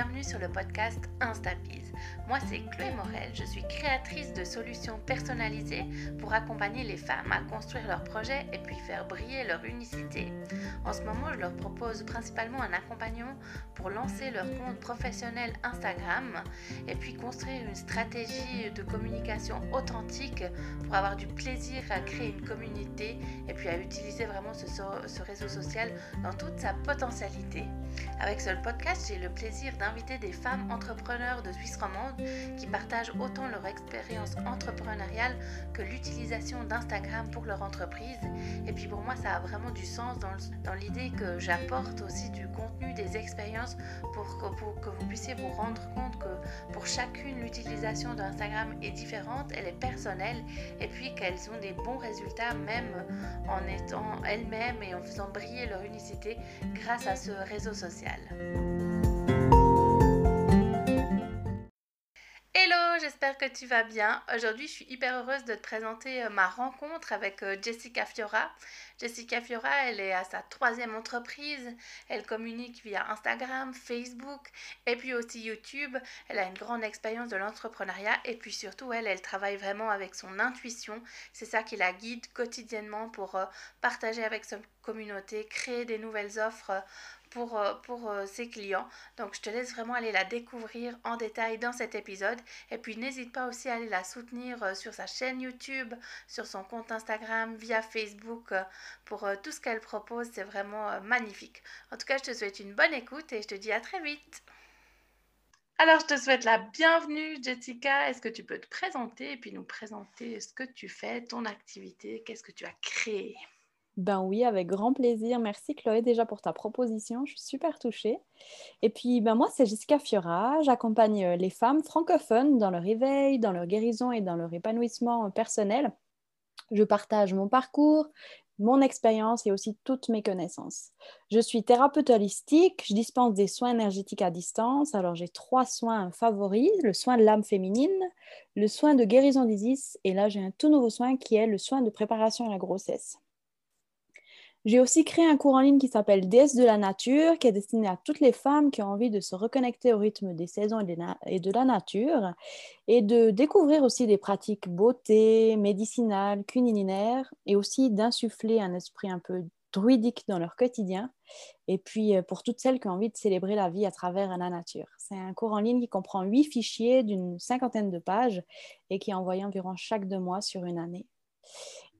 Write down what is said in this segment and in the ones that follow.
bienvenue sur le podcast Instapiz. Moi c'est Chloé Morel, je suis créatrice de solutions personnalisées pour accompagner les femmes à construire leurs projets et puis faire briller leur unicité. En ce moment, je leur propose principalement un accompagnement pour lancer leur compte professionnel Instagram et puis construire une stratégie de communication authentique pour avoir du plaisir à créer une communauté et puis à utiliser vraiment ce, réseau social dans toute sa potentialité. Avec ce podcast, j'ai le plaisir d'inviter des femmes entrepreneurs de Suisse romande qui partagent autant leur expérience entrepreneuriale que l'utilisation d'Instagram pour leur entreprise. Et puis pour moi, ça a vraiment du sens dans, dans l'idée que j'apporte aussi du contenu, des expériences pour que, pour que vous puissiez vous rendre compte que pour chacune, l'utilisation d'Instagram est différente, elle est personnelle et puis qu'elles ont des bons résultats même en étant elles-mêmes et en faisant briller leur unicité grâce à ce réseau social. J'espère que tu vas bien. Aujourd'hui, je suis hyper heureuse de te présenter euh, ma rencontre avec euh, Jessica Fiora. Jessica Fiora, elle est à sa troisième entreprise. Elle communique via Instagram, Facebook et puis aussi YouTube. Elle a une grande expérience de l'entrepreneuriat et puis surtout, elle, elle travaille vraiment avec son intuition. C'est ça qui la guide quotidiennement pour euh, partager avec sa communauté, créer des nouvelles offres pour, euh, euh, ses clients. Donc je te laisse vraiment aller la découvrir en détail dans cet épisode. Et puis n'hésite pas aussi à aller la soutenir euh, sur sa chaîne YouTube, sur son compte Instagram, via Facebook, pour tout ce qu'elle propose. C'est vraiment magnifique. En tout cas, je te souhaite une bonne écoute et je te dis à très vite. Alors, je te souhaite la bienvenue, Jessica. Est-ce que tu peux te présenter et puis nous présenter ce que tu fais, ton activité, qu'est-ce que tu as créé? Ben oui, avec grand plaisir. Merci Chloé déjà pour ta proposition. Je suis super touchée. Et puis ben moi, c'est Jessica Fiora. J'accompagne euh, les femmes francophones dans leur éveil, dans leur guérison et dans leur épanouissement euh, personnel. Je partage mon parcours, mon expérience et aussi toutes mes connaissances. Je suis thérapeute holistique, je dispense des soins énergétiques à distance. Alors j'ai trois soins favoris, le soin de l'âme féminine, le soin de guérison d'Isis et là j'ai un tout nouveau soin qui est le soin de préparation à la grossesse. J'ai aussi créé un cours en ligne qui s'appelle Déesse de la nature, qui est destiné à toutes les femmes qui ont envie de se reconnecter au rythme des saisons et de la nature et de découvrir aussi des pratiques beauté, médicinales, culinaires et aussi d'insuffler un esprit un peu druidique dans leur quotidien. Et puis euh, pour toutes celles qui ont envie de célébrer la vie à travers la nature. C'est un cours en ligne qui comprend huit fichiers d'une cinquantaine de pages et qui est envoyé environ chaque deux mois sur une année.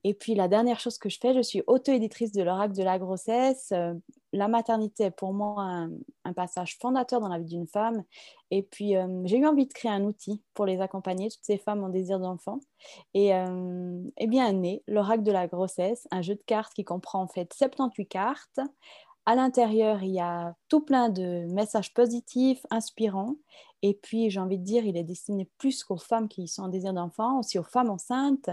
Et puis la dernière chose que je fais, je suis auto-éditrice de l'oracle de la grossesse. Euh, la maternité est pour moi un, passage fondateur dans la vie d'une femme. Et puis euh, j'ai eu envie de créer un outil pour les accompagner, toutes ces femmes en désir d'enfant. Et, euh, et bien né l'oracle de la grossesse, un jeu de cartes qui comprend en fait 78 cartes à l'intérieur, il y a tout plein de messages positifs, inspirants. Et puis, j'ai envie de dire, il est destiné plus qu'aux femmes qui sont en désir d'enfant, aussi aux femmes enceintes,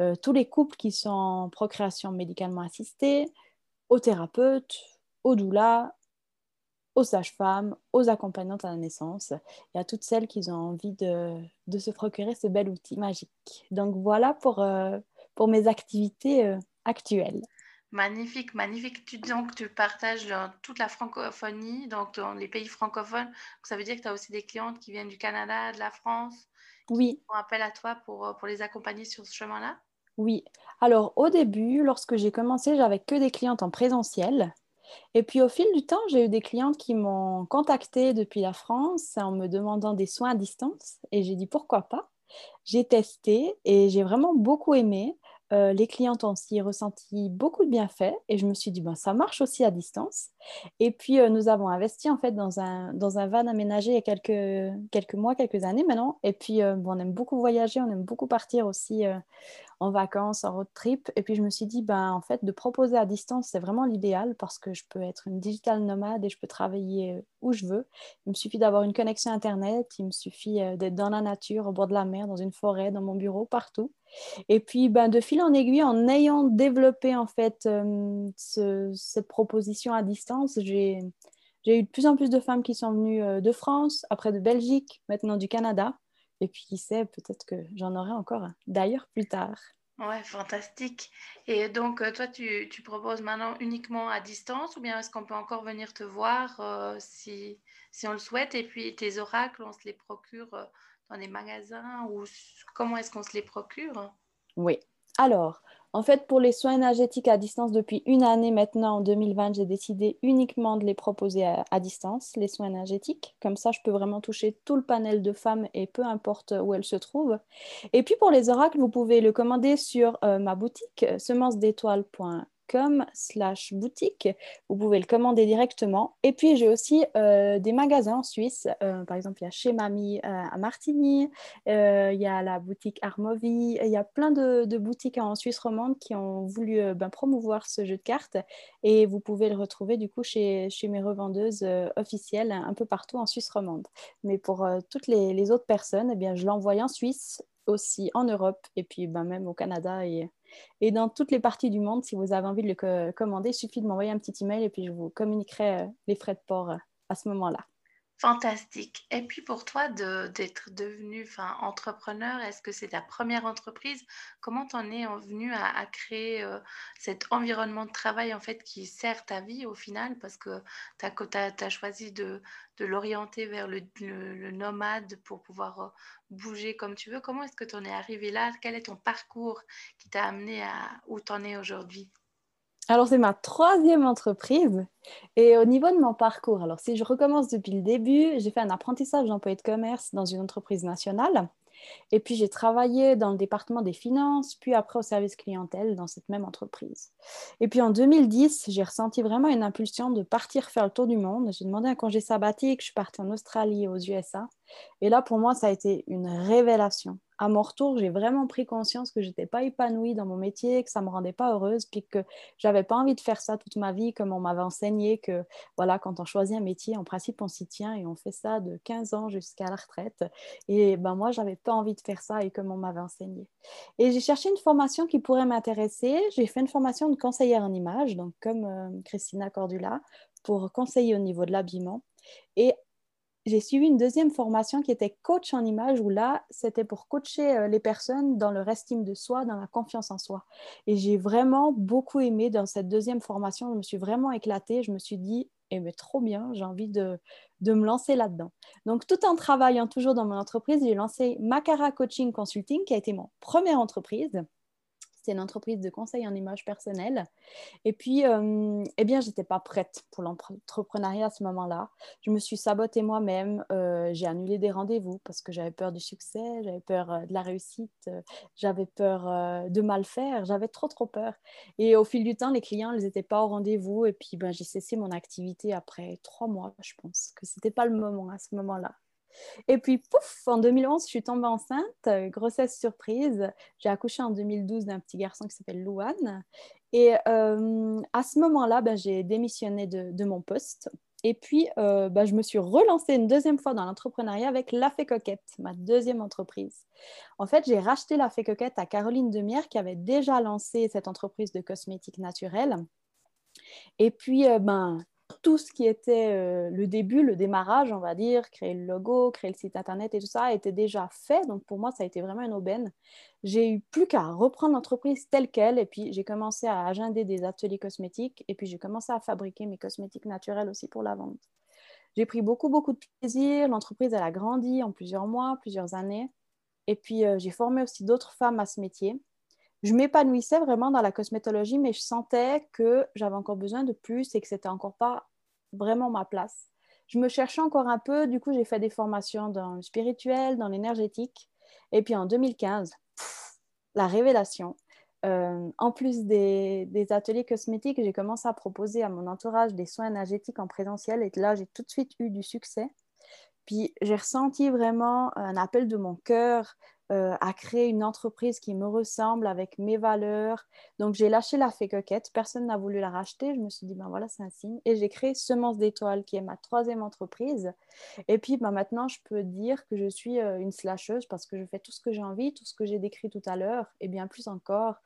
euh, tous les couples qui sont en procréation médicalement assistée, aux thérapeutes, aux doulas, aux sages-femmes, aux accompagnantes à la naissance et à toutes celles qui ont envie de, se procurer ce bel outil magique. Donc voilà pour, euh, pour mes activités euh, actuelles. Magnifique, magnifique. Tu donc tu partages dans toute la francophonie, donc dans les pays francophones. ça veut dire que tu as aussi des clientes qui viennent du Canada, de la France. Oui. Qui font appel à toi pour, pour les accompagner sur ce chemin-là? Oui. Alors au début, lorsque j'ai commencé, j'avais que des clientes en présentiel. Et puis au fil du temps, j'ai eu des clientes qui m'ont contacté depuis la France en me demandant des soins à distance. Et j'ai dit pourquoi pas? J'ai testé et j'ai vraiment beaucoup aimé. Euh, les clientes ont aussi ressenti beaucoup de bienfaits et je me suis dit, ben, ça marche aussi à distance. Et puis, euh, nous avons investi en fait dans un, dans un van aménagé il y a quelques, quelques mois, quelques années maintenant. Et puis, euh, on aime beaucoup voyager, on aime beaucoup partir aussi en vacances, en road trip. Et puis, je me suis dit, ben, en fait, de proposer à distance, c'est vraiment l'idéal parce que je peux être une digital nomade et je peux travailler où je veux. Il me suffit d'avoir une connexion Internet, il me suffit d'être dans la nature, au bord de la mer, dans une forêt, dans mon bureau, partout. Et puis, ben, de fil en aiguille, en ayant développé en fait euh, cette proposition à distance, j'ai eu de plus en plus de femmes qui sont venues euh, de France, après de Belgique, maintenant du Canada. Et puis, qui sait, peut-être que j'en aurai encore d'ailleurs plus tard. Ouais, fantastique. Et donc, euh, toi, tu, proposes maintenant uniquement à distance ou bien est-ce qu'on peut encore venir te voir euh, si, si on le souhaite? Et puis, tes oracles, on se les procure euh, dans des magasins ou comment est-ce qu'on se les procure? Oui. Alors, en fait, pour les soins énergétiques à distance, depuis une année maintenant, en 2020, j'ai décidé uniquement de les proposer à, distance, les soins énergétiques. Comme ça, je peux vraiment toucher tout le panel de femmes et peu importe où elles se trouvent. Et puis pour les oracles, vous pouvez le commander sur euh, ma boutique, slash boutique. Vous pouvez le commander directement. Et puis j'ai aussi euh, des magasins en Suisse. Euh, par exemple, il y a chez Mamie euh, à Martigny, il y a la boutique Armovie, il y a plein de, boutiques en Suisse romande qui ont voulu ben, promouvoir ce jeu de cartes et vous pouvez le retrouver du coup chez, mes revendeuses officielles un peu partout en Suisse romande. Mais pour toutes les, les autres personnes, eh bien, je l'envoie en Suisse, aussi en Europe et puis ben, même au Canada et, et dans toutes les parties du monde. Si vous avez envie de le co- commander, il suffit de m'envoyer un petit email et puis je vous communiquerai euh, les frais de port euh, à ce moment-là. Fantastique. Et puis pour toi, d'être devenu enfin, entrepreneur, est-ce que c'est ta première entreprise? Comment t'en es en venu à, à créer euh, cet environnement de travail en fait qui sert ta vie au final? Parce que tu choisi de, l'orienter vers le nomade pour pouvoir euh, bouger comme tu veux. Comment est-ce que tu en es arrivé là? Quel est ton parcours qui t'a amené à où tu en es aujourd'hui? Alors, c'est ma troisième entreprise. Et au niveau de mon parcours, alors si je recommence depuis le début, j'ai fait un apprentissage d'employé de commerce dans une entreprise nationale. Et puis, j'ai travaillé dans le département des finances, puis après au service clientèle dans cette même entreprise. Et puis, en 2010, j'ai ressenti vraiment une impulsion de partir faire le tour du monde. J'ai demandé un congé sabbatique, je suis partie en Australie aux USA. Et là, pour moi, ça a été une révélation. À mon retour, j'ai vraiment pris conscience que je n'étais pas épanouie dans mon métier, que ça me rendait pas heureuse, puis que j'avais pas envie de faire ça toute ma vie, comme on m'avait enseigné que voilà, quand on choisit un métier, en principe, on s'y tient et on fait ça de 15 ans jusqu'à la retraite. Et ben moi, j'avais pas envie de faire ça et comme on m'avait enseigné. Et j'ai cherché une formation qui pourrait m'intéresser. J'ai fait une formation de conseillère en image, donc comme euh, Christina Cordula, pour conseiller au niveau de l'habillement. Et j'ai suivi une deuxième formation qui était coach en image, où là, c'était pour coacher euh, les personnes dans leur estime de soi, dans la confiance en soi. Et j'ai vraiment beaucoup aimé dans cette deuxième formation. Je me suis vraiment éclatée. Je me suis dit, eh bien, trop bien, j'ai envie de, de me lancer là-dedans. Donc, tout en travaillant toujours dans mon entreprise, j'ai lancé Macara Coaching Consulting, qui a été mon première entreprise. C'est une entreprise de conseil en image personnelle. Et puis, euh, eh bien, j'étais pas prête pour l'entrepreneuriat à ce moment-là. Je me suis sabotée moi-même. Euh, j'ai annulé des rendez-vous parce que j'avais peur du succès, j'avais peur euh, de la réussite, euh, j'avais peur de mal faire, j'avais trop, trop peur. Et au fil du temps, les clients, ils n'étaient pas au rendez-vous. Et puis, ben, j'ai cessé mon activité après trois mois, je pense, que c'était pas le moment à ce moment-là. Et puis, pouf, en 2011, je suis tombée enceinte, euh, grossesse surprise. J'ai accouché en 2012 d'un petit garçon qui s'appelle Louane. Et euh, à ce moment-là, ben, j'ai démissionné de, mon poste. Et puis, euh, ben, je me suis relancée une deuxième fois dans l'entrepreneuriat avec La Fée Coquette, ma deuxième entreprise. En fait, j'ai racheté La Fée Coquette à Caroline Demierre, qui avait déjà lancé cette entreprise de cosmétiques naturels. Et puis, ben, tout ce qui était euh, le début, le démarrage, on va dire, créer le logo, créer le site internet et tout ça était déjà fait. Donc pour moi, ça a été vraiment une aubaine. J'ai eu plus qu'à reprendre l'entreprise telle qu'elle et puis j'ai commencé à agender des ateliers cosmétiques et puis j'ai commencé à fabriquer mes cosmétiques naturels aussi pour la vente. J'ai pris beaucoup, beaucoup de plaisir. L'entreprise, elle a grandi en plusieurs mois, plusieurs années. Et puis euh, j'ai formé aussi d'autres femmes à ce métier je m'épanouissais vraiment dans la cosmétologie, mais je sentais que j'avais encore besoin de plus et que c'était encore pas vraiment ma place. Je me cherchais encore un peu, du coup, j'ai fait des formations dans le spirituel, dans l'énergétique. Et puis en 2015, pff, la révélation. Euh, en plus des, des, ateliers cosmétiques, j'ai commencé à proposer à mon entourage des soins énergétiques en présentiel et là, j'ai tout de suite eu du succès. Puis j'ai ressenti vraiment un appel de mon cœur euh, à créer une entreprise qui me ressemble avec mes valeurs. Donc, j'ai lâché la fée coquette. Personne n'a voulu la racheter. Je me suis dit, ben voilà, c'est un signe. Et j'ai créé Semence d'étoiles, qui est ma troisième entreprise. Et puis, ben, maintenant, je peux dire que je suis euh, une slasheuse parce que je fais tout ce que j'ai envie, tout ce que j'ai décrit tout à l'heure, et bien plus encore.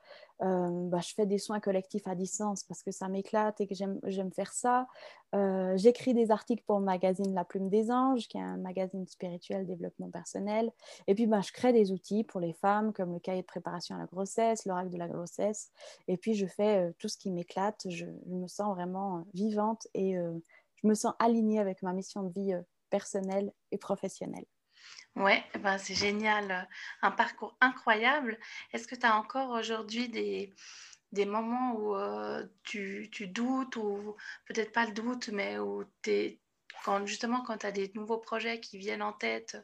Euh, bah, je fais des soins collectifs à distance parce que ça m'éclate et que j'aime faire ça. Euh, j'écris des articles pour le magazine La Plume des Anges, qui est un magazine spirituel développement personnel. Et puis, bah, je crée des outils pour les femmes, comme le cahier de préparation à la grossesse, l'oracle de la grossesse. Et puis, je fais tout ce qui m'éclate. Je, me sens vraiment vivante et je me sens alignée avec ma mission de vie personnelle et professionnelle. Ouais, ben c'est génial, un parcours incroyable. Est-ce que tu as encore aujourd'hui des, des moments où tu, tu doutes, ou peut-être pas le doute, mais où es, quand, justement quand tu as des nouveaux projets qui viennent en tête,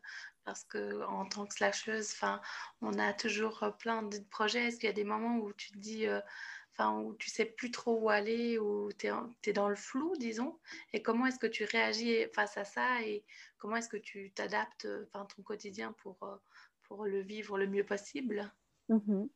parce que en tant que slasheuse, on a toujours plein de projets. Est-ce qu'il y a des moments où tu te dis, enfin, où tu sais plus trop où aller, où tu es, dans le flou, disons, et comment est-ce que tu réagis face à ça et comment est-ce que tu t'adaptes enfin, ton quotidien pour, pour le vivre le mieux possible? Mmh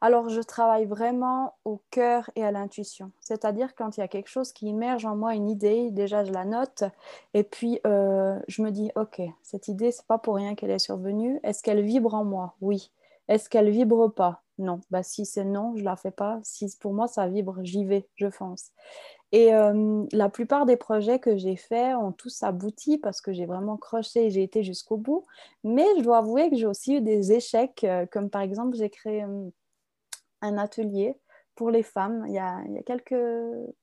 Alors, je travaille vraiment au cœur et à l'intuition. C'est-à-dire quand il y a quelque chose qui émerge en moi, une idée, déjà je la note et puis euh, je me dis, ok, cette idée, c'est pas pour rien qu'elle est survenue. Est-ce qu'elle vibre en moi? Oui. Est-ce qu'elle vibre pas? Non. Bah, si c'est non, je la fais pas. Si pour moi ça vibre, j'y vais, je fonce. Et euh, la plupart des projets que j'ai faits ont tous abouti parce que j'ai vraiment croché et j'ai été jusqu'au bout. Mais je dois avouer que j'ai aussi eu des échecs, euh, comme par exemple j'ai créé euh, un atelier pour les femmes il y a, quelques,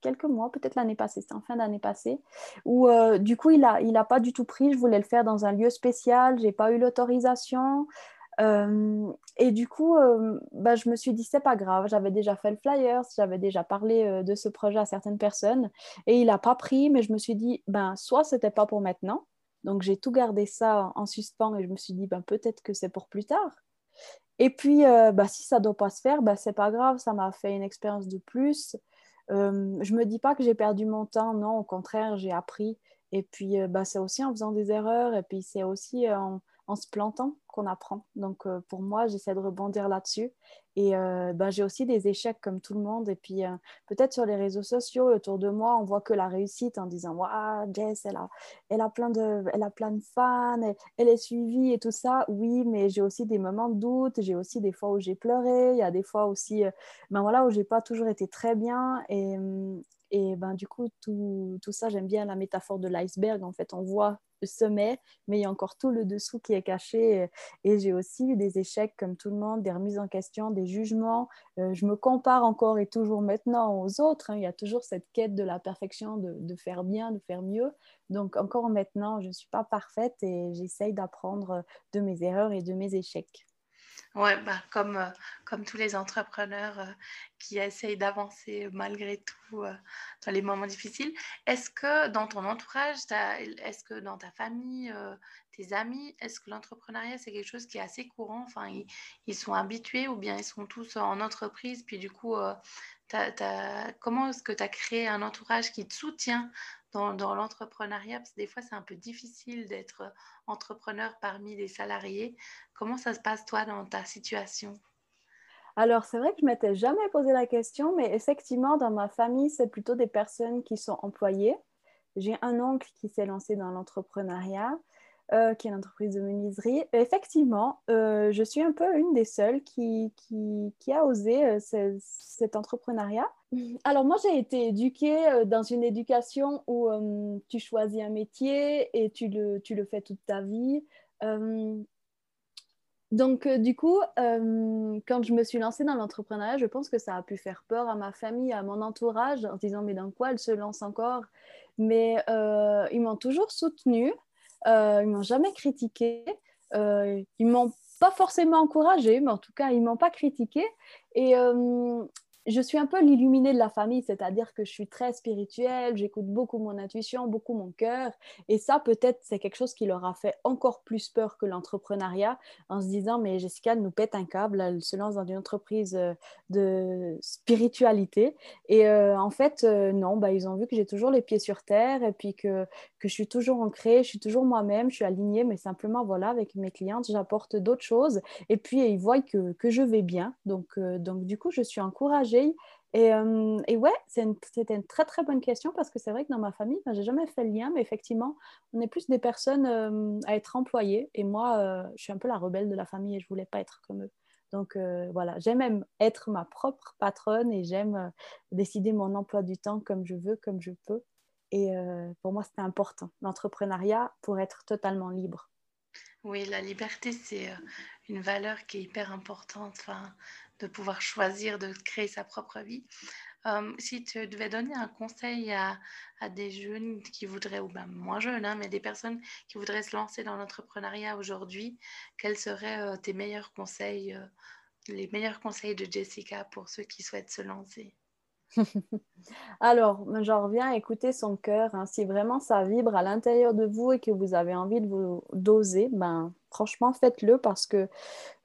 quelques mois, peut-être l'année passée, c'était en fin d'année passée, où du coup il n'a il a pas du tout pris, je voulais le faire dans un lieu spécial, j'ai pas eu l'autorisation. Euh, et du coup, euh, bah, je me suis dit, c'est pas grave, j'avais déjà fait le flyer, j'avais déjà parlé euh, de ce projet à certaines personnes, et il n'a pas pris, mais je me suis dit, ben, soit c'était pas pour maintenant, donc j'ai tout gardé ça en suspens, et je me suis dit, ben, peut-être que c'est pour plus tard. Et puis, bah, si ça ne doit pas se faire, ben, c'est pas grave, ça m'a fait une expérience de plus. je me dis pas que j'ai perdu mon temps, non, au contraire, j'ai appris. Et puis, bah, c'est aussi en faisant des erreurs, et puis c'est aussi en, en se plantant qu'on apprend. Donc euh, pour moi, j'essaie de rebondir là-dessus. Et euh, ben, j'ai aussi des échecs comme tout le monde. Et puis euh, peut-être sur les réseaux sociaux, autour de moi, on voit que la réussite en disant Waouh, Jess, elle a, elle, a plein de, elle a plein de fans, elle, est suivie et tout ça. Oui, mais j'ai aussi des moments de doute. J'ai aussi des fois où j'ai pleuré. Il y a des fois aussi ben, voilà, où j'ai pas toujours été très bien. Et, et ben, du coup, tout, tout ça, j'aime bien la métaphore de l'iceberg. En fait, on voit le sommet, mais il y a encore tout le dessous qui est caché. Et j'ai aussi eu des échecs comme tout le monde, des remises en question, des jugements. Euh, je me compare encore et toujours maintenant aux autres. Hein. Il y a toujours cette quête de la perfection, de, de, faire bien, de faire mieux. Donc encore maintenant, je ne suis pas parfaite et j'essaye d'apprendre de mes erreurs et de mes échecs. Ouais, bah, comme, euh, comme tous les entrepreneurs euh, qui essayent d'avancer malgré tout euh, dans les moments difficiles. Est-ce que dans ton entourage, est-ce que dans ta famille, tes amis, est-ce que l'entrepreneuriat, c'est quelque chose qui est assez courant? Enfin, ils, ils, sont habitués ou bien ils sont tous en entreprise, puis du coup, comment est-ce que tu as créé un entourage qui te soutient dans, l'entrepreneuriat Parce que des fois, c'est un peu difficile d'être entrepreneur parmi les salariés. Comment ça se passe, toi, dans ta situation? Alors, c'est vrai que je m'étais jamais posé la question, mais effectivement, dans ma famille, c'est plutôt des personnes qui sont employées. J'ai un oncle qui s'est lancé dans l'entrepreneuriat. Euh, qui est une entreprise de menuiserie. Effectivement, euh, je suis un peu une des seules qui, a osé euh, cet entrepreneuriat. Alors moi, j'ai été éduquée dans une éducation où tu choisis un métier et tu le, tu le fais toute ta vie. donc, du coup, quand je me suis lancée dans l'entrepreneuriat, je pense que ça a pu faire peur à ma famille, à mon entourage, en se disant, mais dans quoi elle se lance encore? Mais ils m'ont toujours soutenue. Euh, ils m'ont jamais critiqué. Euh, ils m'ont pas forcément encouragé, mais en tout cas, ils m'ont pas critiqué. Et euh, je suis un peu l'illuminée de la famille, c'est-à-dire que je suis très spirituelle, j'écoute beaucoup mon intuition, beaucoup mon cœur. Et ça, peut-être, c'est quelque chose qui leur a fait encore plus peur que l'entrepreneuriat en se disant, mais Jessica, nous pète un câble, elle se lance dans une entreprise euh, de spiritualité. Et euh, en fait, euh, non, bah, ils ont vu que j'ai toujours les pieds sur terre et puis que, que je suis toujours ancrée, je suis toujours moi-même, je suis alignée, mais simplement, voilà, avec mes clientes, j'apporte d'autres choses. Et puis, ils voient que, que je vais bien. Donc, donc, du coup, je suis encouragée et, euh, et, ouais, c'était une, très très bonne question parce que c'est vrai que dans ma famille, ben, j'ai jamais fait le lien, mais effectivement, on est plus des personnes euh, à être employées. Et moi, euh, je suis un peu la rebelle de la famille et je voulais pas être comme eux. Donc voilà, j'aime être ma propre patronne et j'aime décider mon emploi du temps comme je veux, comme je peux. Et pour moi, c'était important, l'entrepreneuriat, pour être totalement libre. Oui, la liberté, c'est une valeur qui est hyper importante, de pouvoir choisir de créer sa propre vie. si tu devais donner un conseil à, des jeunes qui voudraient, ou même moins jeunes, hein, mais des personnes qui voudraient se lancer dans l'entrepreneuriat aujourd'hui, quels seraient tes meilleurs conseils, les meilleurs conseils de Jessica pour ceux qui souhaitent se lancer? Alors, j'en reviens à écouter son cœur. Hein. Si vraiment ça vibre à l'intérieur de vous et que vous avez envie de vous doser, ben, franchement, faites-le parce que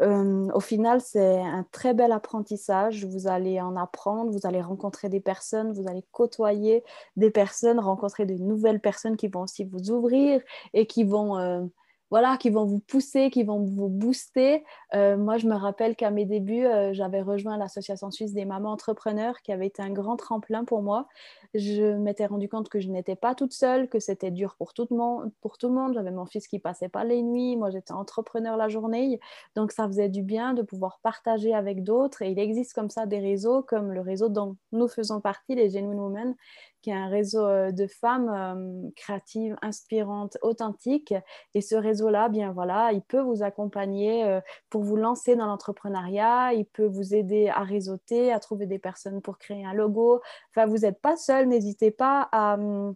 euh, au final, c'est un très bel apprentissage. Vous allez en apprendre, vous allez rencontrer des personnes, vous allez côtoyer des personnes, rencontrer de nouvelles personnes qui vont aussi vous ouvrir et qui vont... Euh, voilà, qui vont vous pousser, qui vont vous booster. Euh, moi, je me rappelle qu'à mes débuts, euh, j'avais rejoint l'Association suisse des mamans entrepreneurs qui avait été un grand tremplin pour moi. Je m'étais rendu compte que je n'étais pas toute seule, que c'était dur pour tout le monde. J'avais mon fils qui passait pas les nuits, moi j'étais entrepreneur la journée. Donc ça faisait du bien de pouvoir partager avec d'autres. Et il existe comme ça des réseaux comme le réseau dont nous faisons partie, les Genuine Women, qui est un réseau euh, de femmes créatives, inspirantes, authentiques. Et ce réseau-là, bien voilà, il peut vous accompagner pour vous lancer dans l'entrepreneuriat, il peut vous aider à réseauter, à trouver des personnes pour créer un logo. Enfin, vous n'êtes pas seul, n'hésitez pas à... Hum,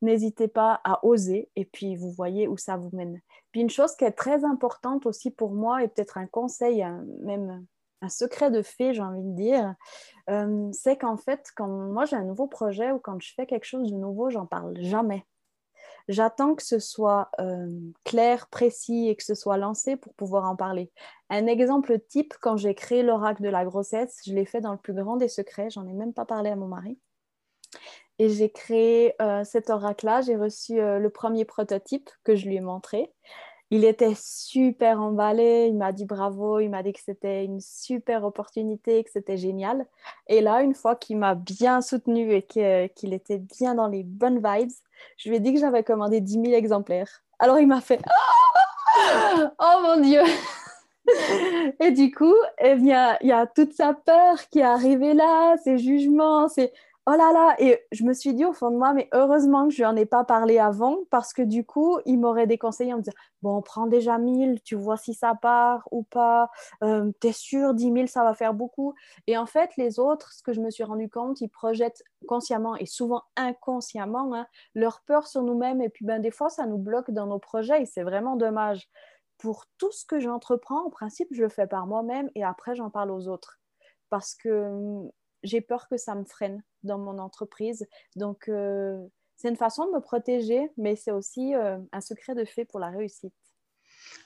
n'hésitez pas à oser et puis vous voyez où ça vous mène. Puis une chose qui est très importante aussi pour moi et peut-être un conseil, même un secret de fée, j'ai envie de dire, euh, c'est qu'en fait, quand moi j'ai un nouveau projet ou quand je fais quelque chose de nouveau, j'en parle jamais. J'attends que ce soit euh, clair, précis et que ce soit lancé pour pouvoir en parler. Un exemple type, quand j'ai créé l'oracle de la grossesse, je l'ai fait dans le plus grand des secrets, j'en ai même pas parlé à mon mari. Et j'ai créé euh, cet oracle-là, j'ai reçu le premier prototype que je lui ai montré il était super emballé, il m'a dit bravo, il m'a dit que c'était une super opportunité, que c'était génial. Et là, une fois qu'il m'a bien soutenu et qu'il était bien dans les bonnes vibes, je lui ai dit que j'avais commandé 10 000 exemplaires. Alors il m'a fait Oh mon Dieu Et du coup, eh bien, il y a toute sa peur qui est arrivée là, ses jugements, ses oh là là, et je me suis dit au fond de moi, mais heureusement que je n'en ai pas parlé avant, parce que du coup, il m'aurait déconseillé en me disant, bon, prends déjà 1000, tu vois si ça part ou pas, euh, t'es sûr, 10 000, ça va faire beaucoup. Et en fait, les autres, ce que je me suis rendu compte, ils projettent consciemment et souvent inconsciemment hein, leur peur sur nous-mêmes, et puis ben, des fois, ça nous bloque dans nos projets, et c'est vraiment dommage. Pour tout ce que j'entreprends, en principe, je le fais par moi-même, et après, j'en parle aux autres. Parce que j'ai peur que ça me freine dans mon entreprise. Donc, euh, c'est une façon de me protéger, mais c'est aussi euh, un secret de fait pour la réussite.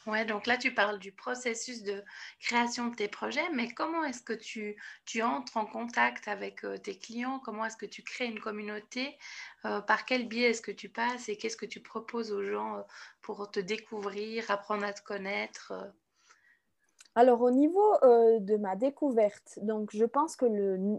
Ouais, donc là, tu parles du processus de création de tes projets, mais comment est-ce que tu, entres en contact avec euh, tes clients? Comment est-ce que tu crées une communauté? Par quel biais est-ce que tu passes et qu'est-ce que tu proposes aux gens pour te découvrir, apprendre à te connaître alors, au niveau euh, de ma découverte, donc je pense que le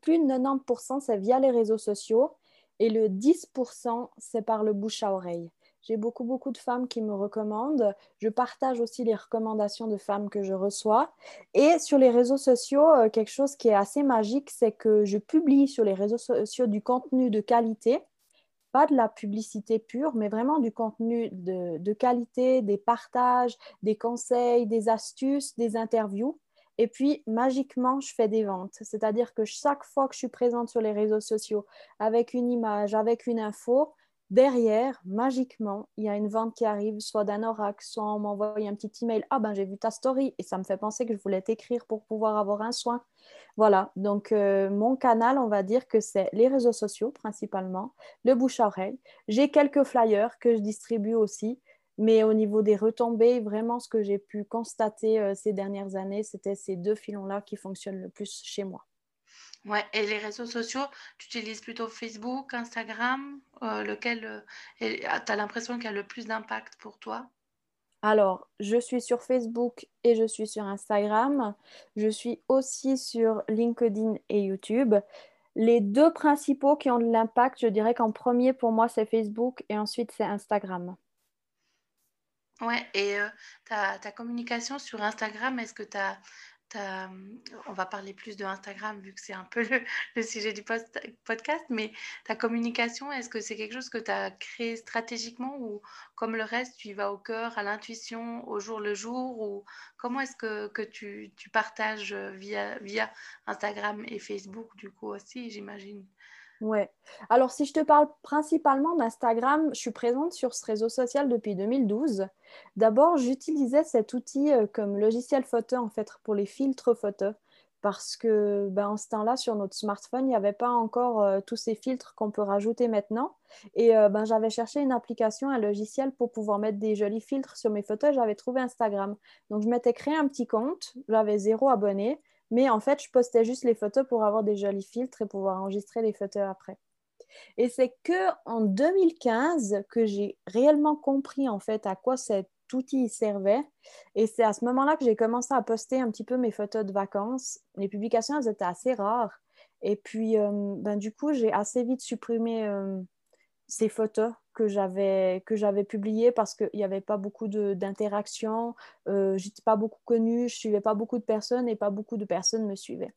plus de 90%, c'est via les réseaux sociaux et le 10%, c'est par le bouche à oreille. J'ai beaucoup, beaucoup de femmes qui me recommandent. Je partage aussi les recommandations de femmes que je reçois. Et sur les réseaux sociaux, euh, quelque chose qui est assez magique, c'est que je publie sur les réseaux sociaux du contenu de qualité pas de la publicité pure, mais vraiment du contenu de, qualité, des partages, des conseils, des astuces, des interviews. Et puis, magiquement, je fais des ventes. C'est-à-dire que chaque fois que je suis présente sur les réseaux sociaux avec une image, avec une info, derrière, magiquement, il y a une vente qui arrive, soit d'un oracle, soit on m'envoie un petit email. Ah ben, j'ai vu ta story et ça me fait penser que je voulais t'écrire pour pouvoir avoir un soin. Voilà, donc euh, mon canal, on va dire que c'est les réseaux sociaux principalement, le bouche à oreille. J'ai quelques flyers que je distribue aussi, mais au niveau des retombées, vraiment ce que j'ai pu constater euh, ces dernières années, c'était ces deux filons-là qui fonctionnent le plus chez moi. Ouais, et les réseaux sociaux, tu utilises plutôt Facebook, Instagram, euh, lequel tu as l'impression qu'il y a le plus d'impact pour toi? Alors, je suis sur Facebook et je suis sur Instagram. Je suis aussi sur LinkedIn et YouTube. Les deux principaux qui ont de l'impact, je dirais qu'en premier pour moi, c'est Facebook et ensuite c'est Instagram. Ouais, et ta, ta communication sur Instagram, est-ce que tu as on va parler plus de Instagram vu que c'est un peu le, sujet du podcast, mais ta communication, est-ce que c'est quelque chose que tu as créé stratégiquement ou comme le reste, tu y vas au cœur, à l'intuition, au jour le jour ou comment est-ce que, tu, partages via, via Instagram et Facebook du coup aussi, j'imagine? Ouais. Alors, si je te parle principalement d'Instagram, je suis présente sur ce réseau social depuis 2012. D'abord, j'utilisais cet outil euh, comme logiciel photo en fait pour les filtres photo parce que ben, en ce temps-là, sur notre smartphone, il n'y avait pas encore euh, tous ces filtres qu'on peut rajouter maintenant. Et euh, ben, j'avais cherché une application, un logiciel pour pouvoir mettre des jolis filtres sur mes photos. J'avais trouvé Instagram. Donc, je m'étais créé un petit compte. J'avais zéro abonné. Mais en fait, je postais juste les photos pour avoir des jolis filtres et pouvoir enregistrer les photos après. Et c'est que en 2015 que j'ai réellement compris en fait à quoi cet outil servait. Et c'est à ce moment-là que j'ai commencé à poster un petit peu mes photos de vacances. Les publications, elles étaient assez rares. Et puis, euh, ben, du coup, j'ai assez vite supprimé euh, ces photos que j'avais que j'avais publiées parce qu'il n'y avait pas beaucoup d'interaction, euh, j'étais pas beaucoup connue, je suivais pas beaucoup de personnes et pas beaucoup de personnes me suivaient.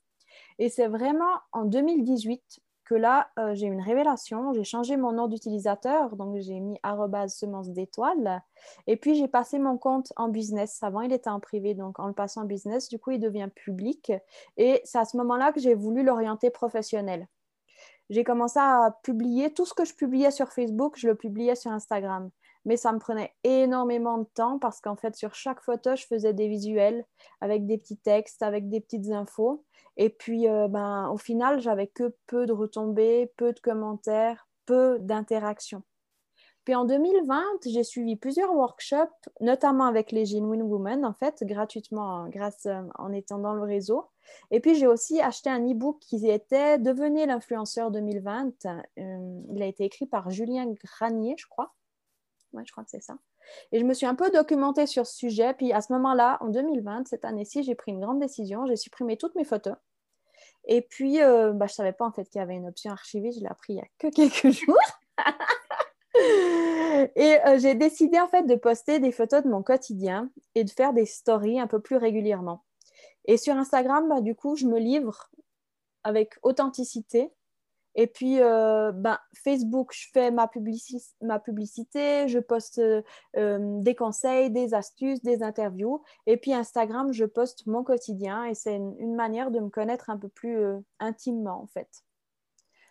Et c'est vraiment en 2018 que là, euh, j'ai une révélation. J'ai changé mon nom d'utilisateur, donc j'ai mis semence d'étoiles. Et puis, j'ai passé mon compte en business. Avant, il était en privé, donc en le passant en business, du coup, il devient public. Et c'est à ce moment-là que j'ai voulu l'orienter professionnel j'ai commencé à publier tout ce que je publiais sur Facebook, je le publiais sur Instagram. Mais ça me prenait énormément de temps parce qu'en fait, sur chaque photo, je faisais des visuels avec des petits textes, avec des petites infos. Et puis, euh, ben, au final, j'avais que peu de retombées, peu de commentaires, peu d'interactions. Puis en 2020, j'ai suivi plusieurs workshops, notamment avec les Genuine Women, en fait, gratuitement, grâce euh, en étant dans le réseau. Et puis, j'ai aussi acheté un e-book qui était Devenez l'influenceur 2020. Euh, il a été écrit par Julien Granier, je crois. Oui, je crois que c'est ça. Et je me suis un peu documentée sur ce sujet. Puis à ce moment-là, en 2020, cette année-ci, j'ai pris une grande décision. J'ai supprimé toutes mes photos. Et puis, euh, bah, je ne savais pas en fait qu'il y avait une option archivée. Je l'ai appris il y a que quelques jours. Et euh, j'ai décidé en fait de poster des photos de mon quotidien et de faire des stories un peu plus régulièrement. Et sur Instagram, bah, du coup, je me livre avec authenticité. Et puis, euh, ben, Facebook, je fais ma, publicité, je poste euh, des conseils, des astuces, des interviews. Et puis, Instagram, je poste mon quotidien et c'est une, manière de me connaître un peu plus intimement, en fait.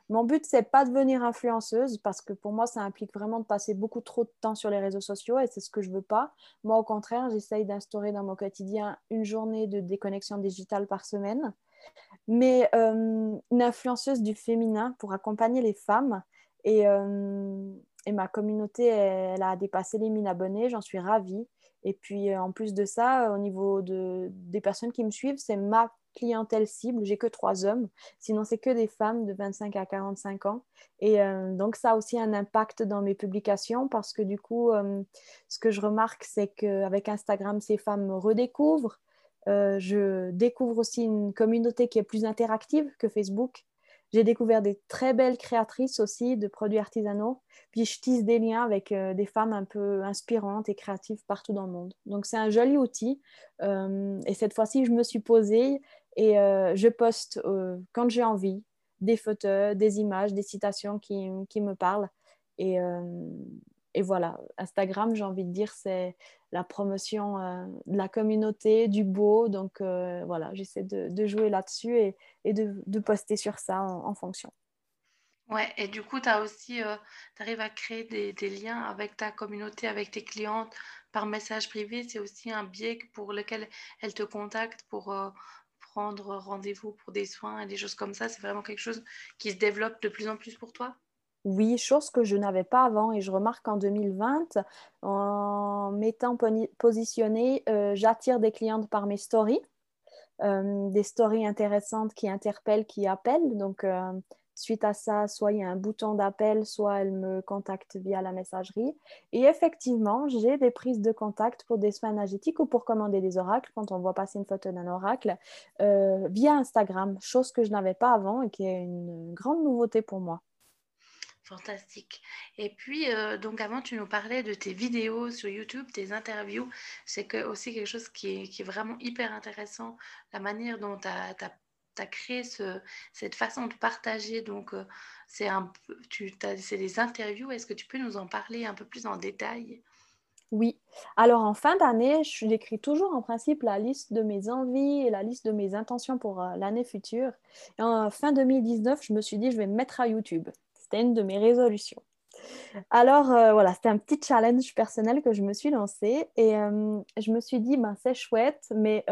Mon but, c'est pas de devenir influenceuse parce que pour moi, ça implique vraiment de passer beaucoup trop de temps sur les réseaux sociaux et c'est ce que je veux pas. Moi, au contraire, j'essaye d'instaurer dans mon quotidien une journée de déconnexion digitale par semaine. Mais euh, une influenceuse du féminin pour accompagner les femmes et, euh, ma communauté, elle, a dépassé les 1000 abonnés, j'en suis ravie. Et puis, euh, en plus de ça, au niveau de, des personnes qui me suivent, c'est ma clientèle cible. J'ai que trois hommes. Sinon, c'est que des femmes de 25 à 45 ans. Et euh, donc, ça a aussi un impact dans mes publications parce que du coup, euh, ce que je remarque, c'est qu'avec Instagram, ces femmes me redécouvrent. Euh, je découvre aussi une communauté qui est plus interactive que Facebook. J'ai découvert des très belles créatrices aussi de produits artisanaux. Puis je tisse des liens avec des femmes un peu inspirantes et créatives partout dans le monde. Donc c'est un joli outil. et cette fois-ci, je me suis posée et euh, je poste euh, quand j'ai envie des photos, des images, des citations qui, qui me parlent. Et, euh, et, voilà, Instagram, j'ai envie de dire, c'est la promotion de la communauté, du beau. Donc voilà, j'essaie de, de, jouer là-dessus et, et de, de, poster sur ça en, fonction. Ouais, et du coup, tu as aussi, tu arrives à créer des, des, liens avec ta communauté, avec tes clientes par message privé. C'est aussi un biais pour lequel elles te contactent pour, prendre rendez-vous pour des soins et des choses comme ça C'est vraiment quelque chose qui se développe de plus en plus pour toi? Oui, chose que je n'avais pas avant et je remarque en 2020, en m'étant positionnée, euh, j'attire des clientes par mes stories, euh, des stories intéressantes qui interpellent, qui appellent. Donc, euh, Suite à ça, soit il y a un bouton d'appel, soit elle me contacte via la messagerie. Et effectivement, j'ai des prises de contact pour des soins énergétiques ou pour commander des oracles, quand on voit passer une photo d'un oracle, euh, via Instagram, chose que je n'avais pas avant et qui est une grande nouveauté pour moi. Fantastique. Et puis, euh, donc avant, tu nous parlais de tes vidéos sur YouTube, tes interviews. C'est aussi quelque chose qui est, vraiment hyper intéressant, la manière dont tu as, créé ce, cette façon de partager. Donc, euh, c'est des interviews. Est-ce que tu peux nous en parler un peu plus en détail? Oui. Alors en fin d'année, j'écris toujours en principe la liste de mes envies et la liste de mes intentions pour euh, l'année future. En fin 2019, je me suis dit, je vais me mettre à YouTube. C'était une de mes résolutions. Alors euh, voilà, c'était un petit challenge personnel que je me suis lancé et je me suis dit, ben, c'est chouette, mais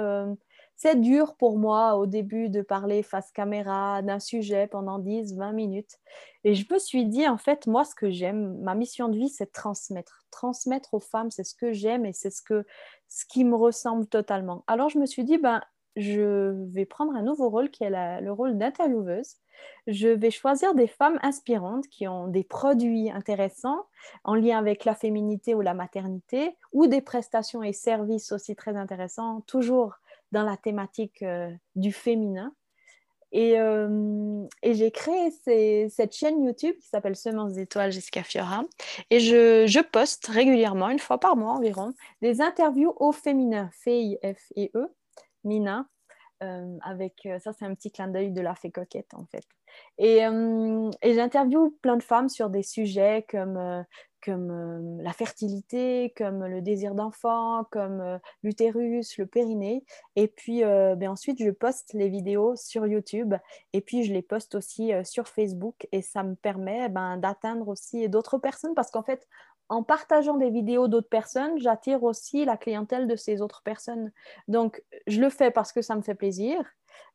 c'est dur pour moi au début de parler face caméra d'un sujet pendant 10, 20 minutes. Et je me suis dit, en fait, moi, ce que j'aime, ma mission de vie, c'est transmettre. Transmettre aux femmes, c'est ce que j'aime et c'est ce, que, ce qui me ressemble totalement. Alors, je me suis dit, ben, je vais prendre un nouveau rôle qui est le rôle d'intervieweuse. Je vais choisir des femmes inspirantes qui ont des produits intéressants en lien avec la féminité ou la maternité ou des prestations et services aussi très intéressants, toujours dans la thématique euh, du féminin. Et, euh, j'ai créé cette chaîne YouTube qui s'appelle Semences d'étoiles Jessica Fiora. Et je, poste régulièrement, une fois par mois environ, des interviews au féminin, F-I-F-E-E, Mina, euh, avec ça, c'est un petit clin d'œil de la fée coquette en fait. Et, et j'interviewe plein de femmes sur des sujets comme comme euh, la fertilité, comme le désir d'enfant, comme euh, l'utérus, le périnée. Et puis euh, ben ensuite, je poste les vidéos sur YouTube. Et puis je les poste aussi sur Facebook. Et ça me permet ben, d'atteindre aussi d'autres personnes. Parce qu'en fait, en partageant des vidéos d'autres personnes, j'attire aussi la clientèle de ces autres personnes. Donc, je le fais parce que ça me fait plaisir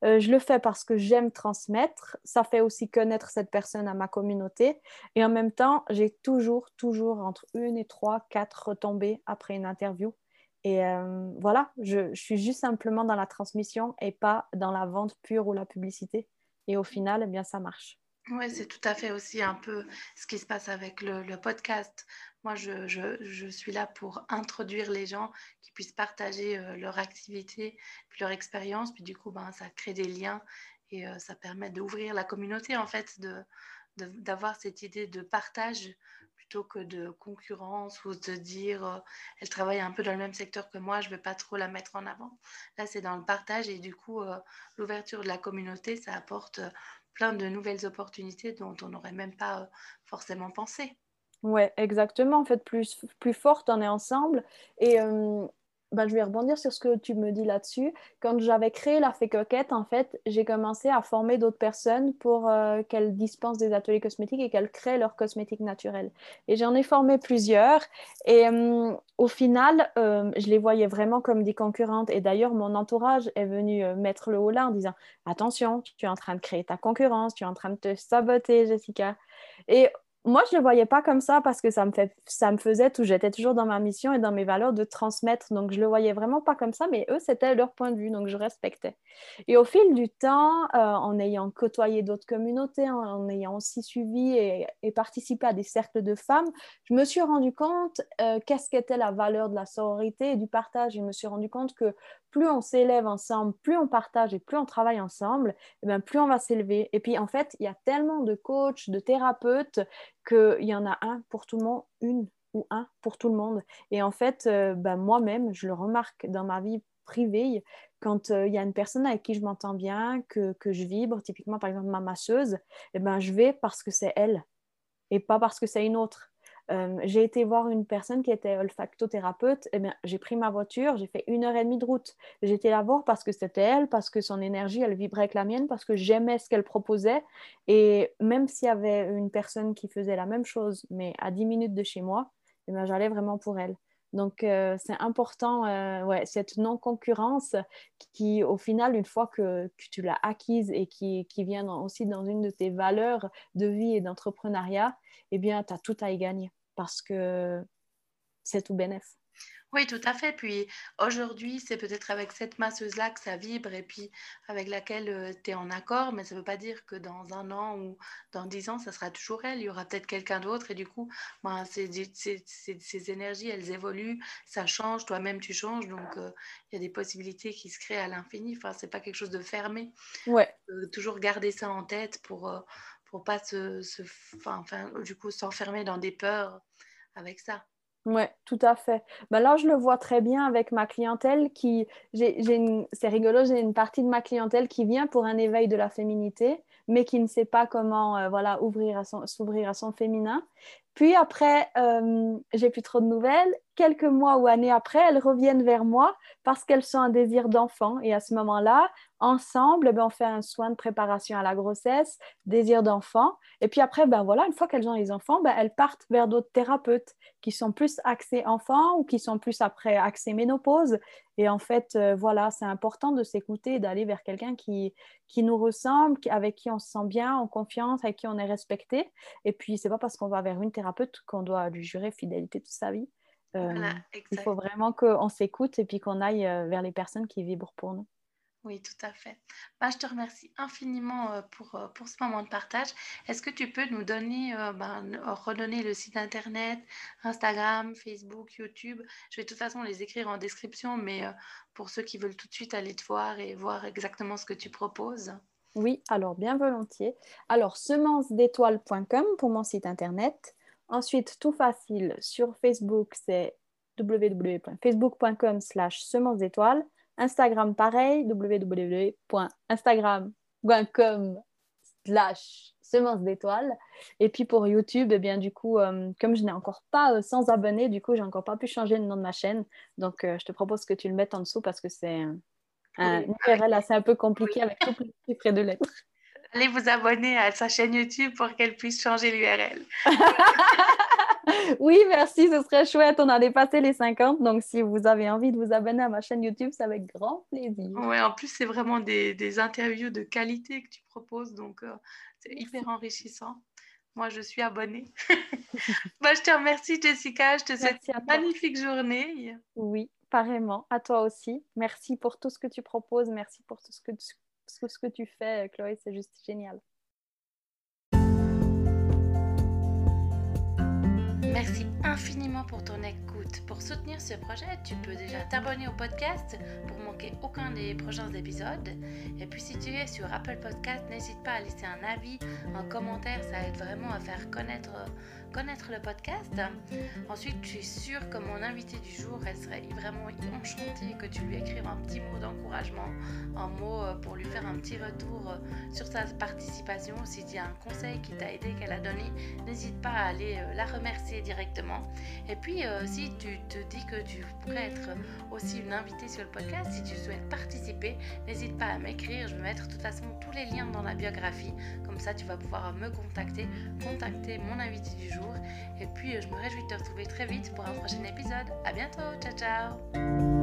euh, je le fais parce que j'aime transmettre. Ça fait aussi connaître cette personne à ma communauté. Et en même temps, j'ai toujours, toujours entre une et trois, quatre retombées après une interview. Et euh, voilà, je, suis juste simplement dans la transmission et pas dans la vente pure ou la publicité. Et au final, eh bien, ça marche. Oui, c'est tout à fait aussi un peu ce qui se passe avec le, podcast. Moi, je, je, suis là pour introduire les gens qui puissent partager euh, leur activité, puis leur expérience. Puis du coup, ben, ça crée des liens et euh, ça permet d'ouvrir la communauté, en fait, de, d'avoir cette idée de partage plutôt que de concurrence ou de dire euh, elle travaille un peu dans le même secteur que moi, je ne vais pas trop la mettre en avant. Là, c'est dans le partage et du coup, l'ouverture de la communauté, ça apporte plein de nouvelles opportunités dont on n'aurait même pas euh, forcément pensé. Ouais, exactement. En fait, plus, plus forte, on est ensemble. Et euh, ben, je vais rebondir sur ce que tu me dis là-dessus. Quand j'avais créé la Fée Coquette, en fait, j'ai commencé à former d'autres personnes pour euh, qu'elles dispensent des ateliers cosmétiques et qu'elles créent leurs cosmétiques naturels. Et j'en ai formé plusieurs. Et euh, au final, euh, je les voyais vraiment comme des concurrentes. Et d'ailleurs, mon entourage est venu mettre le haut là en disant Attention, tu es en train de créer ta concurrence, tu es en train de te saboter, Jessica. Et moi, je ne le voyais pas comme ça parce que ça me, fait, ça me faisait tout. J'étais toujours dans ma mission et dans mes valeurs de transmettre. Donc, je ne le voyais vraiment pas comme ça, mais eux, c'était leur point de vue. Donc, je respectais. Et au fil du temps, euh, en ayant côtoyé d'autres communautés, en, ayant aussi suivi et, participé à des cercles de femmes, je me suis rendu compte euh, qu'est-ce qu'était la valeur de la sororité et du partage. Je me suis rendu compte que plus on s'élève ensemble, plus on partage et plus on travaille ensemble, et eh bien, plus on va s'élever. Et puis, en fait, il y a tellement de coachs, de thérapeutes, qu'il y en a un pour tout le monde, une ou un pour tout le monde. Et en fait, euh, ben, moi-même, je le remarque dans ma vie privée, quand euh, il y a une personne avec qui je m'entends bien, que, que, je vibre, typiquement par exemple ma masseuse, eh ben, je vais parce que c'est elle et pas parce que c'est une autre. J'ai été voir une personne qui était olfactothérapeute. Eh bien, j'ai pris ma voiture, j'ai fait une heure et demie de route. J'étais là voir parce que c'était elle, parce que son énergie, elle vibrait avec la mienne, parce que j'aimais ce qu'elle proposait. Et même s'il y avait une personne qui faisait la même chose, mais à 10 minutes de chez moi, eh j'allais vraiment pour elle. Donc, euh, c'est important, euh, ouais, cette non-concurrence qui, au final, une fois que, tu l'as acquise et qui, qui vient aussi dans une de tes valeurs de vie et d'entrepreneuriat, eh bien, tu as tout à y gagner parce que c'est tout bénéf. Oui, tout à fait. Puis aujourd'hui, c'est peut-être avec cette masseuse-là que ça vibre et puis avec laquelle euh, tu es en accord, mais ça ne veut pas dire que dans un an ou dans dix ans, ça sera toujours elle. Il y aura peut-être quelqu'un d'autre et du coup, ben, ces, ces, énergies, elles évoluent, ça change, toi-même tu changes, donc euh, il y a des possibilités qui se créent à l'infini. Enfin, ce n'est pas quelque chose de fermé. Ouais. toujours garder ça en tête pour, pour pas se, se du coup s'enfermer dans des peurs avec ça. Oui, tout à fait. Ben là, je le vois très bien avec ma clientèle qui, c'est rigolo, j'ai une partie de ma clientèle qui vient pour un éveil de la féminité, mais qui ne sait pas comment, euh, voilà, ouvrir à son, s'ouvrir à son féminin. Puis après, euh, j'ai plus trop de nouvelles. Quelques mois ou années après, elles reviennent vers moi parce qu'elles sont un désir d'enfant. Et à ce moment-là, ensemble, ben, on fait un soin de préparation à la grossesse, désir d'enfant. Et puis après, ben voilà, une fois qu'elles ont les enfants, ben, elles partent vers d'autres thérapeutes qui sont plus axés enfants ou qui sont plus après axés ménopause. Et en fait, euh, voilà, c'est important de s'écouter, d'aller vers quelqu'un qui, qui nous ressemble, avec qui on se sent bien, en confiance, avec qui on est respecté. Et puis, c'est pas parce qu'on va vers une thérapeute qu'on doit lui jurer fidélité toute sa vie. Euh, il faut vraiment qu'on s'écoute et puis qu'on aille euh, vers les personnes qui vibrent pour nous. Oui, tout à fait. Bah, je te remercie infiniment euh, pour, pour ce moment de partage. Est-ce que tu peux nous donner, euh, ben, redonner le site internet, Instagram, Facebook, YouTube? Je vais de toute façon les écrire en description, mais pour ceux qui veulent tout de suite aller te voir et voir exactement ce que tu proposes. Oui, alors bien volontiers. Alors, semencesdétoiles.com pour mon site internet. Ensuite, tout facile, sur Facebook, c'est www.facebook.com slash semences d'étoiles. Instagram, pareil, www.instagram.com slash semence d'étoiles. Et puis pour YouTube, eh bien, du coup, euh, comme je n'ai encore pas 100 euh, abonnés, du coup, j'ai encore pas pu changer le nom de ma chaîne. Donc, euh, je te propose que tu le mettes en dessous parce que c'est un, URL assez un peu compliqué avec tout les chiffres de lettres. Allez vous abonner à sa chaîne YouTube pour qu'elle puisse changer l'URL. oui, merci, ce serait chouette. On a dépassé les 50, donc si vous avez envie de vous abonner à ma chaîne YouTube, c'est avec grand plaisir. Oui, en plus, c'est vraiment des, interviews de qualité que tu proposes, donc euh, c'est hyper enrichissant. Moi, je suis abonnée. Bah, je te remercie, Jessica. Je te souhaite une magnifique journée. Oui, pareillement. À toi aussi. Merci pour tout ce que tu proposes. Merci pour tout ce que ce que tu fais, Chloé. C'est juste génial. Merci infiniment pour ton écoute. Pour soutenir ce projet, tu peux déjà t'abonner au podcast pour manquer aucun des prochains épisodes. Et puis si tu es sur Apple Podcast, n'hésite pas à laisser un avis, un commentaire, ça aide vraiment à faire connaître connaître le podcast. Ensuite, je suis sûre que mon invité du jour, elle serait vraiment enchantée que tu lui écrives un petit mot d'encouragement, un mot euh, pour lui faire un petit retour euh, sur sa participation. Si tu as un conseil qui t'a aidé, qu'elle a donné, n'hésite pas à aller euh, la remercier directement. Et puis, si tu te dis que tu pourrais être aussi une invitée sur le podcast, si tu souhaites participer, n'hésite pas à m'écrire. Je vais mettre de toute façon tous les liens dans la biographie. Comme ça, tu vas pouvoir me contacter, contacter mon invité du jour et puis, je me réjouis de te retrouver très vite pour un prochain épisode. À bientôt. Ciao, ciao.